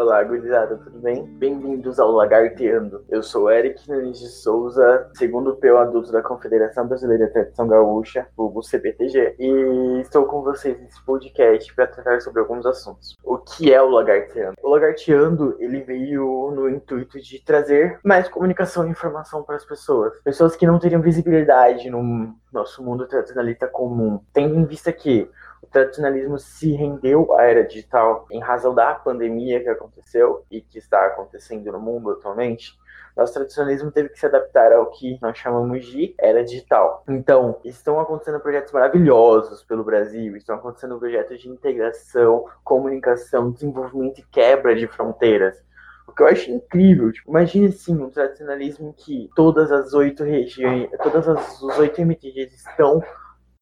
Olá, gurizada, tudo bem? Bem-vindos ao Lagarteando. Eu sou Eric Nunes de Souza, segundo PO adulto da Confederação Brasileira de Tradição Gaúcha, o CPTG, e estou com vocês nesse podcast para tratar sobre alguns assuntos. O que é o Lagarteando? O Lagarteando, ele veio no intuito de trazer mais comunicação e informação para as pessoas. Pessoas que não teriam visibilidade no nosso mundo tradicionalista comum, tendo em vista que tradicionalismo se rendeu à era digital em razão da pandemia que aconteceu e que está acontecendo no mundo atualmente. Nosso tradicionalismo teve que se adaptar ao que nós chamamos de era digital. Então, estão acontecendo projetos maravilhosos pelo Brasil, estão acontecendo projetos de integração, comunicação, desenvolvimento e quebra de fronteiras. O que eu acho incrível, tipo, imagine assim, um tradicionalismo em que todas as oito regiões, todas as, oito MTGs estão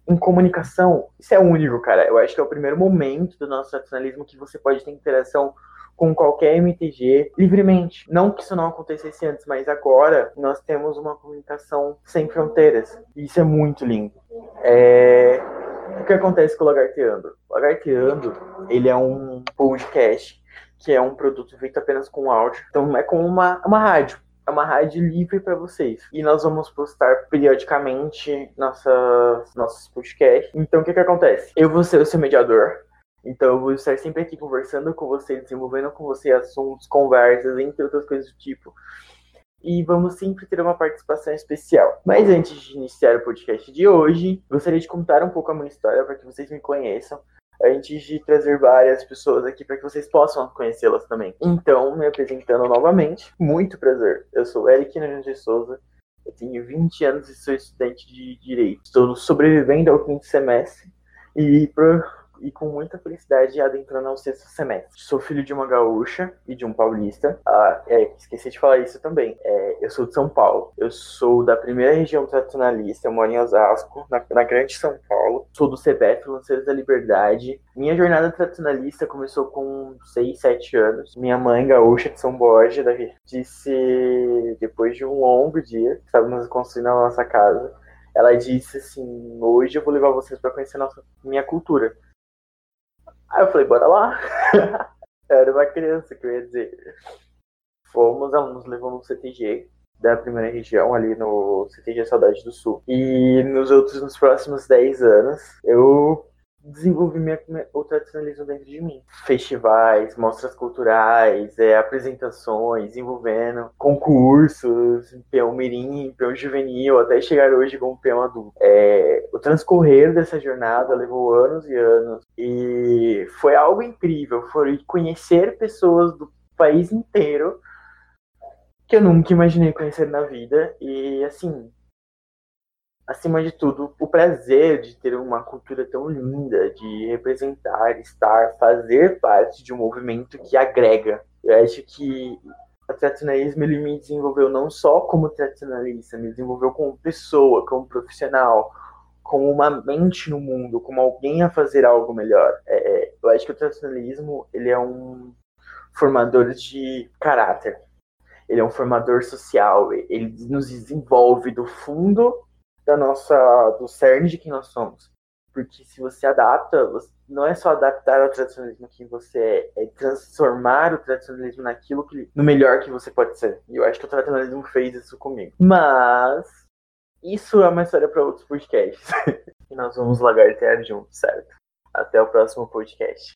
em comunicação, isso é único, cara. Eu acho que é o primeiro momento do nosso tradicionalismo que você pode ter interação com qualquer MTG livremente. Não que isso não acontecesse antes, mas agora nós temos uma comunicação sem fronteiras. E isso é muito lindo. É... O que acontece com o Lagarteando? O Lagarteando, ele é um podcast que é um produto feito apenas com áudio. Então é como uma, uma rádio é uma rádio livre para vocês. E nós vamos postar periodicamente nossas, nossos podcasts. Então, o que, que acontece? Eu vou ser o seu mediador. Então, eu vou estar sempre aqui conversando com você, desenvolvendo com você assuntos, conversas, entre outras coisas do tipo. E vamos sempre ter uma participação especial. Mas antes de iniciar o podcast de hoje, gostaria de contar um pouco a minha história para que vocês me conheçam antes de trazer várias pessoas aqui para que vocês possam conhecê-las também. Então, me apresentando novamente, muito prazer. Eu sou Eric Nunes de Souza, eu tenho 20 anos e sou estudante de Direito. Estou sobrevivendo ao quinto semestre e por e com muita felicidade adentrando ao sexto semestre. Sou filho de uma gaúcha e de um paulista. Ah, é, esqueci de falar isso também. É, eu sou de São Paulo. Eu sou da primeira região tradicionalista. Eu moro em Osasco, na, na Grande São Paulo. Sou do CBF, Lanceiros da Liberdade. Minha jornada tradicionalista começou com 6, 7 anos. Minha mãe, gaúcha de São Borja, disse, depois de um longo dia, estávamos construindo a nossa casa, ela disse assim: Hoje eu vou levar vocês para conhecer nossa, minha cultura. Aí eu falei, bora lá. Era uma criança que ia dizer. Fomos, ela nos levou no CTG da primeira região, ali no CTG Saudade do Sul. E nos outros, nos próximos 10 anos, eu desenvolvi minha, o tradicionalismo dentro de mim. Festivais, mostras culturais, é, apresentações, envolvendo concursos, peão mirim, peão juvenil, até chegar hoje como peão adulto. É, o transcorrer dessa jornada levou anos e anos e foi algo incrível. Foi conhecer pessoas do país inteiro que eu nunca imaginei conhecer na vida e assim acima de tudo, o prazer de ter uma cultura tão linda, de representar, estar, fazer parte de um movimento que agrega. Eu acho que o tradicionalismo ele me desenvolveu não só como tradicionalista, me desenvolveu como pessoa, como profissional, como uma mente no mundo, como alguém a fazer algo melhor. É, eu acho que o tradicionalismo ele é um formador de caráter. Ele é um formador social, ele nos desenvolve do fundo da nossa do cerne de quem nós somos. Porque se você adapta, você, não é só adaptar ao tradicionalismo que você é, é transformar o tradicionalismo naquilo que no melhor que você pode ser. E eu acho que o tradicionalismo fez isso comigo. Mas isso é uma história para outros podcasts. e nós vamos lagartear juntos, certo? Até o próximo podcast.